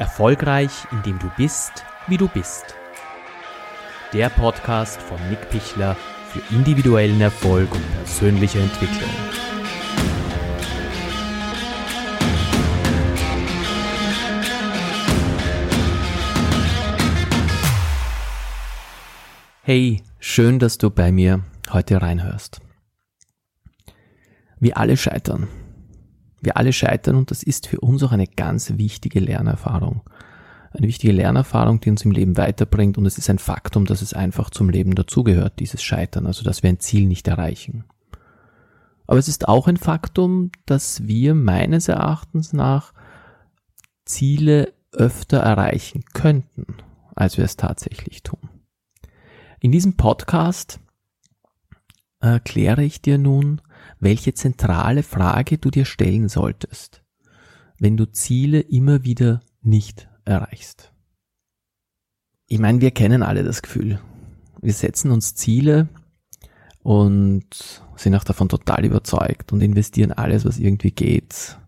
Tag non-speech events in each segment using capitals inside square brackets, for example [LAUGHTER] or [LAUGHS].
Erfolgreich, indem du bist, wie du bist. Der Podcast von Nick Pichler für individuellen Erfolg und persönliche Entwicklung. Hey, schön, dass du bei mir heute reinhörst. Wir alle scheitern. Wir alle scheitern und das ist für uns auch eine ganz wichtige Lernerfahrung. Eine wichtige Lernerfahrung, die uns im Leben weiterbringt und es ist ein Faktum, dass es einfach zum Leben dazugehört, dieses Scheitern, also dass wir ein Ziel nicht erreichen. Aber es ist auch ein Faktum, dass wir meines Erachtens nach Ziele öfter erreichen könnten, als wir es tatsächlich tun. In diesem Podcast erkläre ich dir nun, welche zentrale Frage du dir stellen solltest, wenn du Ziele immer wieder nicht erreichst. Ich meine, wir kennen alle das Gefühl. Wir setzen uns Ziele und sind auch davon total überzeugt und investieren alles, was irgendwie geht,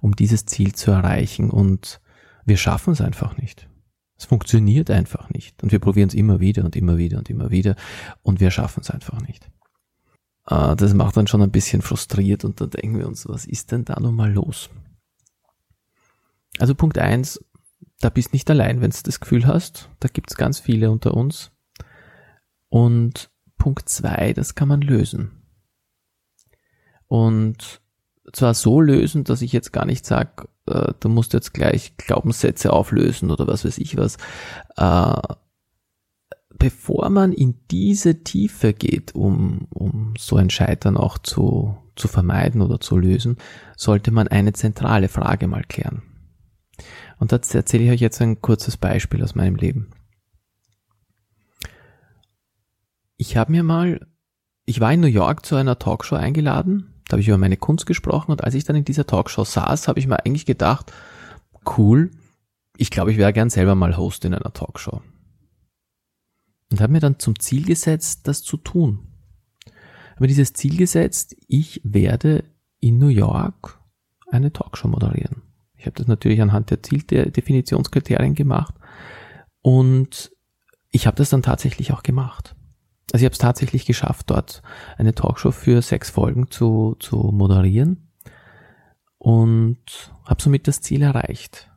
um dieses Ziel zu erreichen und wir schaffen es einfach nicht. Es funktioniert einfach nicht und wir probieren es immer wieder und immer wieder und immer wieder und wir schaffen es einfach nicht. Äh, das macht dann schon ein bisschen frustriert und dann denken wir uns, was ist denn da nun mal los? Also Punkt eins, da bist nicht allein, wenn du das Gefühl hast. Da gibt's ganz viele unter uns. Und Punkt zwei, das kann man lösen. Und zwar so lösen, dass ich jetzt gar nicht sage, äh, du musst jetzt gleich Glaubenssätze auflösen oder was weiß ich was. Äh, bevor man in diese Tiefe geht, um, um so ein Scheitern auch zu, zu vermeiden oder zu lösen, sollte man eine zentrale Frage mal klären. Und dazu erzähle ich euch jetzt ein kurzes Beispiel aus meinem Leben. Ich habe mir mal, ich war in New York zu einer Talkshow eingeladen, da habe ich über meine Kunst gesprochen und als ich dann in dieser Talkshow saß, habe ich mir eigentlich gedacht, cool, ich glaube, ich wäre gern selber mal Host in einer Talkshow und habe mir dann zum Ziel gesetzt, das zu tun. Habe mir dieses Ziel gesetzt, ich werde in New York eine Talkshow moderieren. Ich habe das natürlich anhand der Zieldefinitionskriterien gemacht und ich habe das dann tatsächlich auch gemacht. Also ich habe es tatsächlich geschafft, dort eine Talkshow für sechs Folgen zu, zu moderieren und habe somit das Ziel erreicht.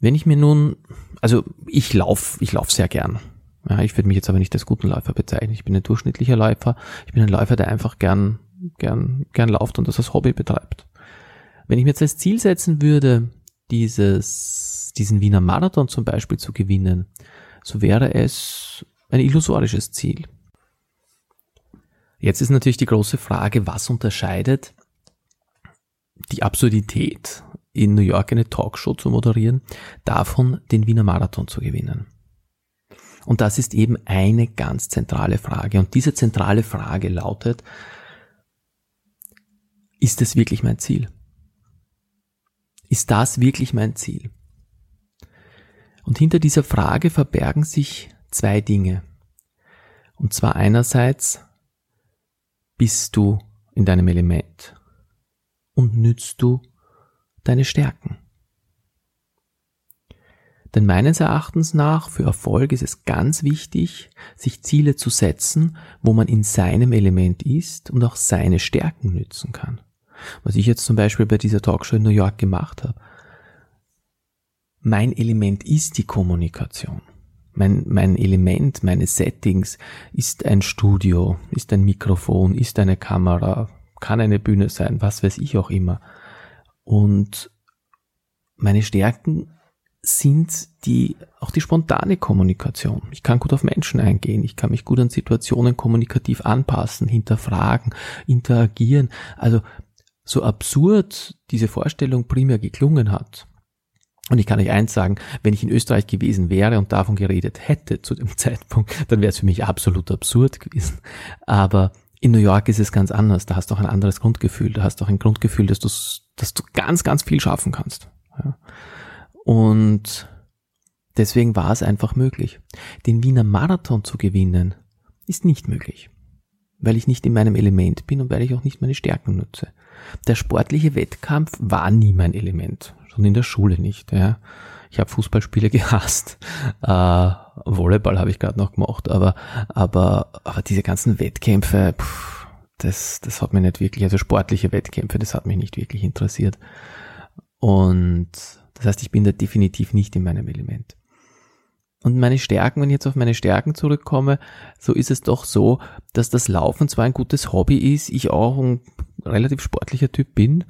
Wenn ich mir nun, also ich laufe, ich laufe sehr gern. Ja, ich würde mich jetzt aber nicht als guten Läufer bezeichnen. Ich bin ein durchschnittlicher Läufer. Ich bin ein Läufer, der einfach gern, gern, gern lauft und das als Hobby betreibt. Wenn ich mir jetzt als Ziel setzen würde, dieses, diesen Wiener Marathon zum Beispiel zu gewinnen, so wäre es ein illusorisches Ziel. Jetzt ist natürlich die große Frage, was unterscheidet die Absurdität in New York eine Talkshow zu moderieren, davon den Wiener Marathon zu gewinnen. Und das ist eben eine ganz zentrale Frage. Und diese zentrale Frage lautet, ist es wirklich mein Ziel? Ist das wirklich mein Ziel? Und hinter dieser Frage verbergen sich zwei Dinge. Und zwar einerseits, bist du in deinem Element und nützt du deine Stärken. Denn meines Erachtens nach für Erfolg ist es ganz wichtig, sich Ziele zu setzen, wo man in seinem Element ist und auch seine Stärken nützen kann. Was ich jetzt zum Beispiel bei dieser Talkshow in New York gemacht habe. Mein Element ist die Kommunikation. Mein, mein Element, meine Settings ist ein Studio, ist ein Mikrofon, ist eine Kamera, kann eine Bühne sein, was weiß ich auch immer. Und meine Stärken sind die, auch die spontane Kommunikation. Ich kann gut auf Menschen eingehen. Ich kann mich gut an Situationen kommunikativ anpassen, hinterfragen, interagieren. Also, so absurd diese Vorstellung primär geklungen hat. Und ich kann euch eins sagen, wenn ich in Österreich gewesen wäre und davon geredet hätte zu dem [LAUGHS] Zeitpunkt, dann wäre es für mich absolut absurd gewesen. Aber in New York ist es ganz anders. Da hast du auch ein anderes Grundgefühl. Da hast du auch ein Grundgefühl, dass du, dass du ganz, ganz viel schaffen kannst. Ja. Und deswegen war es einfach möglich. Den Wiener Marathon zu gewinnen, ist nicht möglich. Weil ich nicht in meinem Element bin und weil ich auch nicht meine Stärken nutze. Der sportliche Wettkampf war nie mein Element. schon in der Schule nicht. Ja. Ich habe Fußballspiele [LAUGHS] gehasst. Äh, Volleyball habe ich gerade noch gemacht, aber, aber, aber diese ganzen Wettkämpfe, pff, das, das hat mich nicht wirklich, also sportliche Wettkämpfe, das hat mich nicht wirklich interessiert. Und das heißt, ich bin da definitiv nicht in meinem Element. Und meine Stärken, wenn ich jetzt auf meine Stärken zurückkomme, so ist es doch so, dass das Laufen zwar ein gutes Hobby ist, ich auch ein relativ sportlicher Typ bin,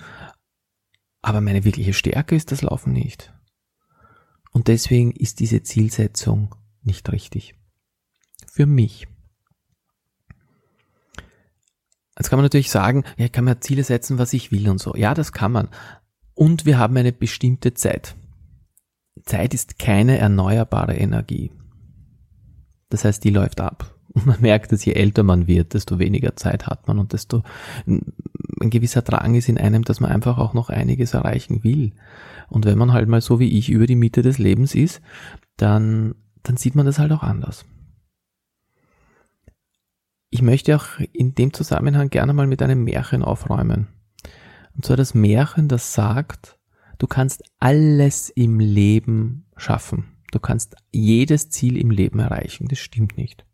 aber meine wirkliche Stärke ist das Laufen nicht. Und deswegen ist diese Zielsetzung nicht richtig. Für mich. Jetzt kann man natürlich sagen, ja, ich kann mir Ziele setzen, was ich will und so. Ja, das kann man. Und wir haben eine bestimmte Zeit. Zeit ist keine erneuerbare Energie. Das heißt, die läuft ab. Und man merkt, dass je älter man wird, desto weniger Zeit hat man und desto ein gewisser Drang ist in einem, dass man einfach auch noch einiges erreichen will. Und wenn man halt mal so wie ich über die Mitte des Lebens ist, dann, dann sieht man das halt auch anders. Ich möchte auch in dem Zusammenhang gerne mal mit einem Märchen aufräumen. Und zwar das Märchen, das sagt, du kannst alles im Leben schaffen. Du kannst jedes Ziel im Leben erreichen. Das stimmt nicht.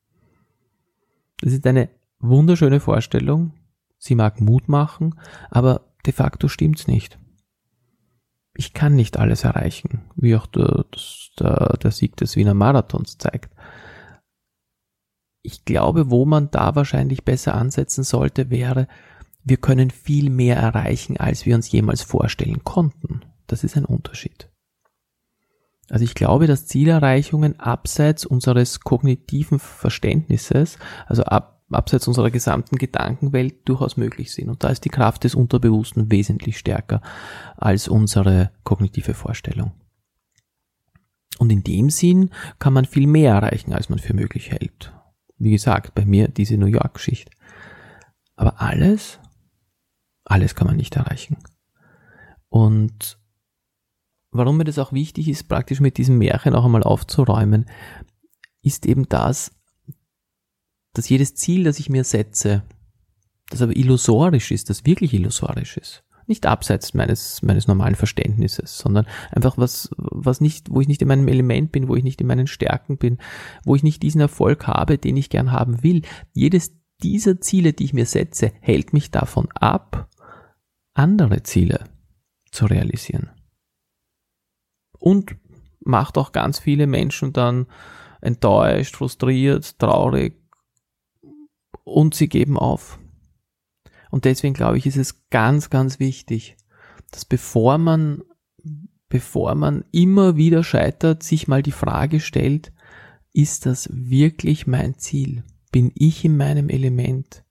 Das ist eine wunderschöne Vorstellung. Sie mag Mut machen, aber de facto stimmt's nicht ich kann nicht alles erreichen, wie auch der, der, der Sieg des Wiener Marathons zeigt. Ich glaube, wo man da wahrscheinlich besser ansetzen sollte, wäre, wir können viel mehr erreichen, als wir uns jemals vorstellen konnten. Das ist ein Unterschied. Also ich glaube, dass Zielerreichungen abseits unseres kognitiven Verständnisses, also ab, abseits unserer gesamten Gedankenwelt durchaus möglich sind. Und da ist die Kraft des Unterbewussten wesentlich stärker als unsere kognitive Vorstellung. Und in dem Sinn kann man viel mehr erreichen, als man für möglich hält. Wie gesagt, bei mir diese New York-Geschichte. Aber alles, alles kann man nicht erreichen. Und warum mir das auch wichtig ist, praktisch mit diesem Märchen auch einmal aufzuräumen, ist eben das, dass jedes Ziel, das ich mir setze, das aber illusorisch ist, das wirklich illusorisch ist, nicht abseits meines, meines normalen Verständnisses, sondern einfach was, was nicht, wo ich nicht in meinem Element bin, wo ich nicht in meinen Stärken bin, wo ich nicht diesen Erfolg habe, den ich gern haben will. Jedes dieser Ziele, die ich mir setze, hält mich davon ab, andere Ziele zu realisieren. Und macht auch ganz viele Menschen dann enttäuscht, frustriert, traurig, und sie geben auf. Und deswegen glaube ich, ist es ganz, ganz wichtig, dass bevor man, bevor man immer wieder scheitert, sich mal die Frage stellt, ist das wirklich mein Ziel? Bin ich in meinem Element?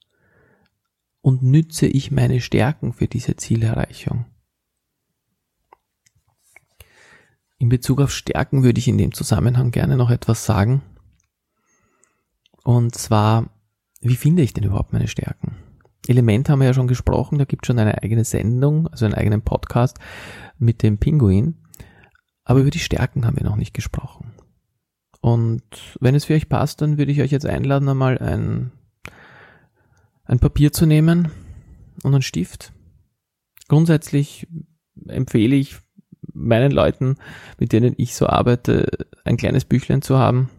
Und nütze ich meine Stärken für diese Zielerreichung? In Bezug auf Stärken würde ich in dem Zusammenhang gerne noch etwas sagen. Und zwar wie finde ich denn überhaupt meine Stärken? Element haben wir ja schon gesprochen, da gibt es schon eine eigene Sendung, also einen eigenen Podcast mit dem Pinguin. Aber über die Stärken haben wir noch nicht gesprochen. Und wenn es für euch passt, dann würde ich euch jetzt einladen, einmal ein, ein Papier zu nehmen und einen Stift. Grundsätzlich empfehle ich meinen Leuten, mit denen ich so arbeite, ein kleines Büchlein zu haben,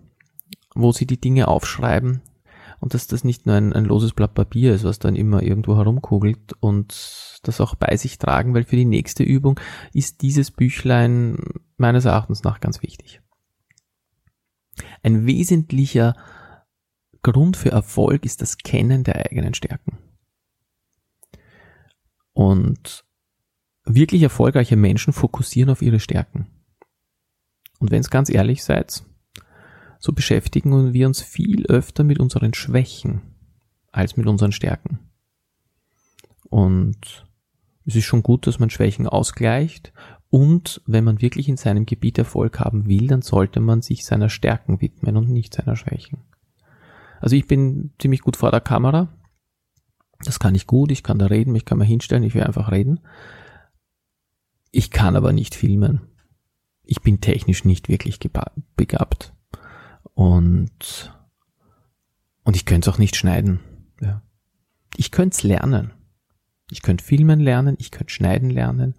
wo sie die Dinge aufschreiben, und dass das nicht nur ein, ein loses Blatt Papier ist, was dann immer irgendwo herumkugelt und das auch bei sich tragen, weil für die nächste Übung ist dieses Büchlein meines Erachtens nach ganz wichtig. Ein wesentlicher Grund für Erfolg ist das Kennen der eigenen Stärken. Und wirklich erfolgreiche Menschen fokussieren auf ihre Stärken. Und wenn es ganz ehrlich seid, so beschäftigen wir uns viel öfter mit unseren Schwächen als mit unseren Stärken. Und es ist schon gut, dass man Schwächen ausgleicht und wenn man wirklich in seinem Gebiet Erfolg haben will, dann sollte man sich seiner Stärken widmen und nicht seiner Schwächen. Also ich bin ziemlich gut vor der Kamera. Das kann ich gut, ich kann da reden, ich kann mal hinstellen, ich will einfach reden. Ich kann aber nicht filmen. Ich bin technisch nicht wirklich begabt. Und, und ich könnte es auch nicht schneiden. Ja. Ich könnte es lernen. Ich könnte filmen lernen, ich könnte schneiden lernen.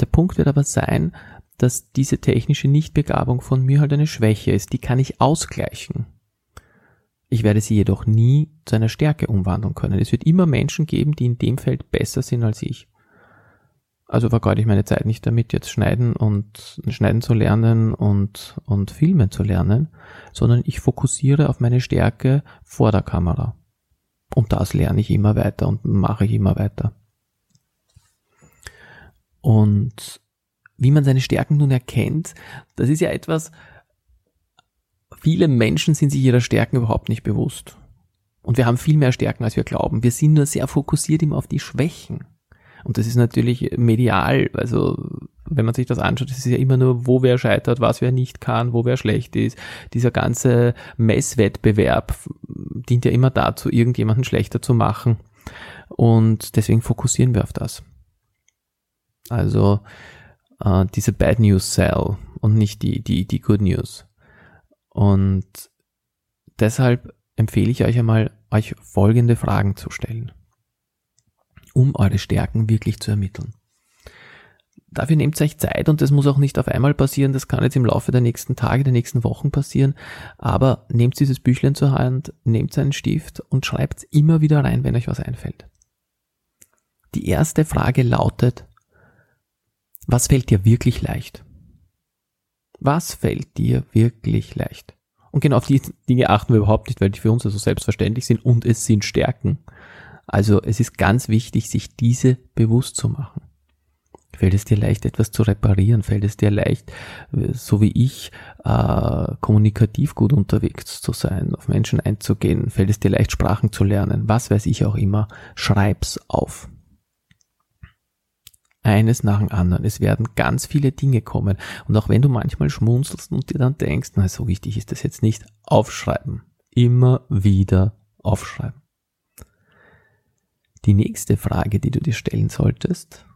Der Punkt wird aber sein, dass diese technische Nichtbegabung von mir halt eine Schwäche ist. Die kann ich ausgleichen. Ich werde sie jedoch nie zu einer Stärke umwandeln können. Es wird immer Menschen geben, die in dem Feld besser sind als ich. Also vergeude ich meine Zeit nicht damit, jetzt schneiden und schneiden zu lernen und, und filmen zu lernen, sondern ich fokussiere auf meine Stärke vor der Kamera. Und das lerne ich immer weiter und mache ich immer weiter. Und wie man seine Stärken nun erkennt, das ist ja etwas, viele Menschen sind sich ihrer Stärken überhaupt nicht bewusst. Und wir haben viel mehr Stärken, als wir glauben. Wir sind nur sehr fokussiert immer auf die Schwächen. Und das ist natürlich medial, also wenn man sich das anschaut, das ist ja immer nur, wo wer scheitert, was wer nicht kann, wo wer schlecht ist. Dieser ganze Messwettbewerb dient ja immer dazu, irgendjemanden schlechter zu machen. Und deswegen fokussieren wir auf das. Also äh, diese Bad News Sell und nicht die, die, die Good News. Und deshalb empfehle ich euch einmal, euch folgende Fragen zu stellen um eure Stärken wirklich zu ermitteln. Dafür nehmt euch Zeit und das muss auch nicht auf einmal passieren, das kann jetzt im Laufe der nächsten Tage, der nächsten Wochen passieren, aber nehmt dieses Büchlein zur Hand, nehmt einen Stift und schreibt immer wieder rein, wenn euch was einfällt. Die erste Frage lautet, was fällt dir wirklich leicht? Was fällt dir wirklich leicht? Und genau auf die Dinge achten wir überhaupt nicht, weil die für uns also selbstverständlich sind und es sind Stärken. Also es ist ganz wichtig, sich diese bewusst zu machen. Fällt es dir leicht, etwas zu reparieren? Fällt es dir leicht, so wie ich, äh, kommunikativ gut unterwegs zu sein, auf Menschen einzugehen? Fällt es dir leicht, Sprachen zu lernen? Was weiß ich auch immer? Schreib's auf. Eines nach dem anderen. Es werden ganz viele Dinge kommen. Und auch wenn du manchmal schmunzelst und dir dann denkst, na, so wichtig ist das jetzt nicht, aufschreiben. Immer wieder aufschreiben. Die nächste Frage, die du dir stellen solltest,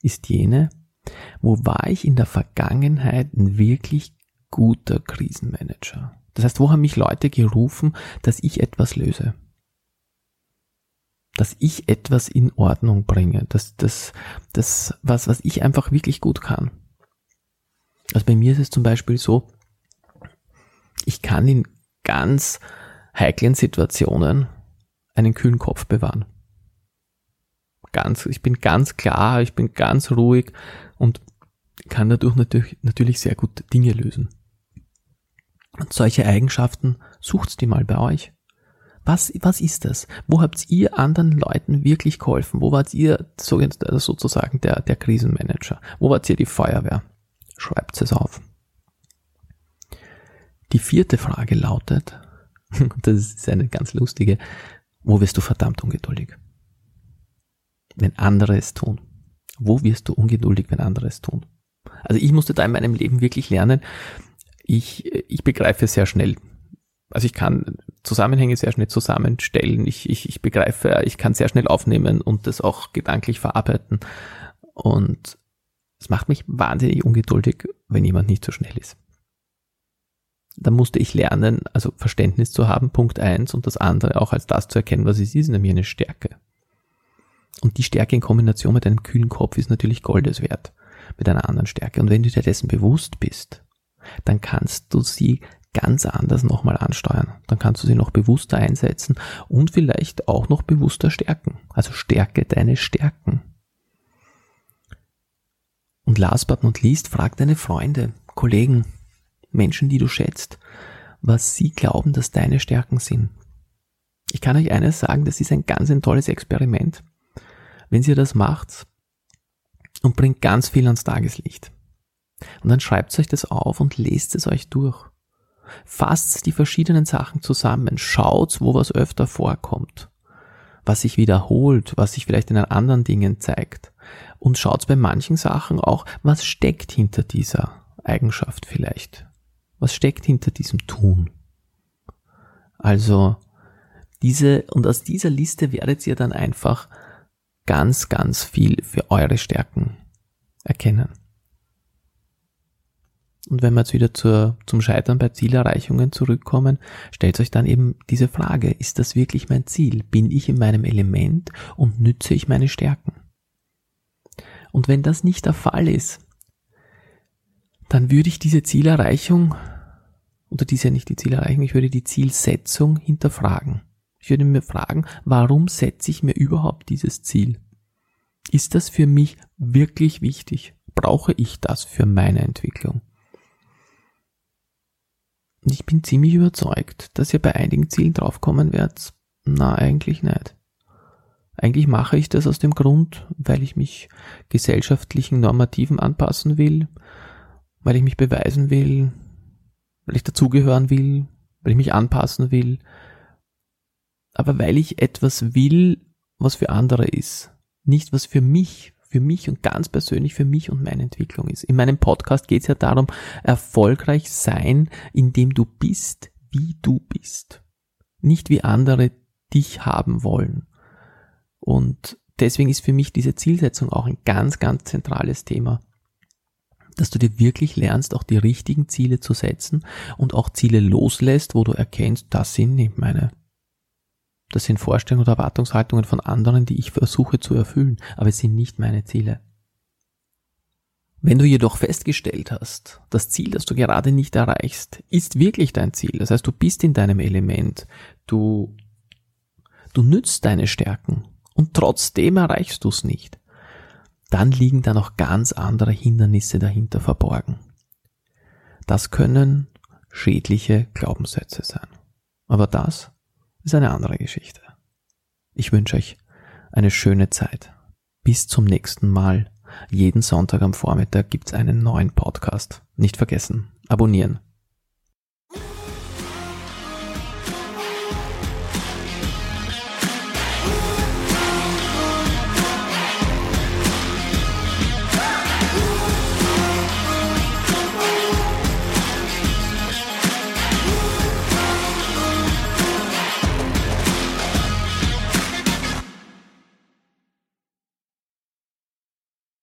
ist jene, wo war ich in der Vergangenheit ein wirklich guter Krisenmanager? Das heißt, wo haben mich Leute gerufen, dass ich etwas löse? Dass ich etwas in Ordnung bringe, dass das, das, was, was ich einfach wirklich gut kann. Also bei mir ist es zum Beispiel so, ich kann in ganz heiklen Situationen einen kühlen Kopf bewahren ganz, ich bin ganz klar, ich bin ganz ruhig und kann dadurch natürlich, natürlich sehr gut Dinge lösen. Und solche Eigenschaften sucht's die mal bei euch. Was, was ist das? Wo habt ihr anderen Leuten wirklich geholfen? Wo wart ihr sozusagen der, der Krisenmanager? Wo wart ihr die Feuerwehr? Schreibt es auf. Die vierte Frage lautet, [LAUGHS] das ist eine ganz lustige, wo wirst du verdammt ungeduldig? Wenn andere es tun? Wo wirst du ungeduldig, wenn andere es tun? Also ich musste da in meinem Leben wirklich lernen. Ich, ich begreife sehr schnell. Also ich kann Zusammenhänge sehr schnell zusammenstellen. Ich, ich, ich begreife, ich kann sehr schnell aufnehmen und das auch gedanklich verarbeiten. Und es macht mich wahnsinnig ungeduldig, wenn jemand nicht so schnell ist. Da musste ich lernen, also Verständnis zu haben, Punkt eins, und das andere auch als das zu erkennen, was es ist, nämlich eine Stärke. Und die Stärke in Kombination mit einem kühlen Kopf ist natürlich Goldes wert. Mit einer anderen Stärke. Und wenn du dir dessen bewusst bist, dann kannst du sie ganz anders nochmal ansteuern. Dann kannst du sie noch bewusster einsetzen und vielleicht auch noch bewusster stärken. Also stärke deine Stärken. Und last but not least, frag deine Freunde, Kollegen, Menschen, die du schätzt, was sie glauben, dass deine Stärken sind. Ich kann euch eines sagen, das ist ein ganz ein tolles Experiment wenn ihr das macht und bringt ganz viel ans Tageslicht. Und dann schreibt euch das auf und lest es euch durch. Fasst die verschiedenen Sachen zusammen, schaut, wo was öfter vorkommt, was sich wiederholt, was sich vielleicht in anderen Dingen zeigt. Und schaut bei manchen Sachen auch, was steckt hinter dieser Eigenschaft vielleicht. Was steckt hinter diesem Tun? Also, diese, und aus dieser Liste werdet ihr dann einfach ganz, ganz viel für eure Stärken erkennen. Und wenn wir jetzt wieder zur, zum Scheitern bei Zielerreichungen zurückkommen, stellt euch dann eben diese Frage, ist das wirklich mein Ziel? Bin ich in meinem Element und nütze ich meine Stärken? Und wenn das nicht der Fall ist, dann würde ich diese Zielerreichung, oder dies ja nicht die Zielerreichung, ich würde die Zielsetzung hinterfragen. Ich würde mir fragen, warum setze ich mir überhaupt dieses Ziel? Ist das für mich wirklich wichtig? Brauche ich das für meine Entwicklung? Und ich bin ziemlich überzeugt, dass ihr bei einigen Zielen draufkommen werdet, na eigentlich nicht. Eigentlich mache ich das aus dem Grund, weil ich mich gesellschaftlichen Normativen anpassen will, weil ich mich beweisen will, weil ich dazugehören will, weil ich mich anpassen will, aber weil ich etwas will, was für andere ist, nicht was für mich, für mich und ganz persönlich für mich und meine Entwicklung ist. In meinem Podcast geht es ja darum, erfolgreich sein, indem du bist, wie du bist, nicht wie andere dich haben wollen. Und deswegen ist für mich diese Zielsetzung auch ein ganz, ganz zentrales Thema dass du dir wirklich lernst, auch die richtigen Ziele zu setzen und auch Ziele loslässt, wo du erkennst, das sind nicht meine. Das sind Vorstellungen oder Erwartungshaltungen von anderen, die ich versuche zu erfüllen, aber es sind nicht meine Ziele. Wenn du jedoch festgestellt hast, das Ziel, das du gerade nicht erreichst, ist wirklich dein Ziel. Das heißt, du bist in deinem Element. Du, du nützt deine Stärken und trotzdem erreichst du es nicht. Dann liegen da noch ganz andere Hindernisse dahinter verborgen. Das können schädliche Glaubenssätze sein. Aber das ist eine andere Geschichte. Ich wünsche euch eine schöne Zeit. Bis zum nächsten Mal. Jeden Sonntag am Vormittag gibt's einen neuen Podcast. Nicht vergessen. Abonnieren.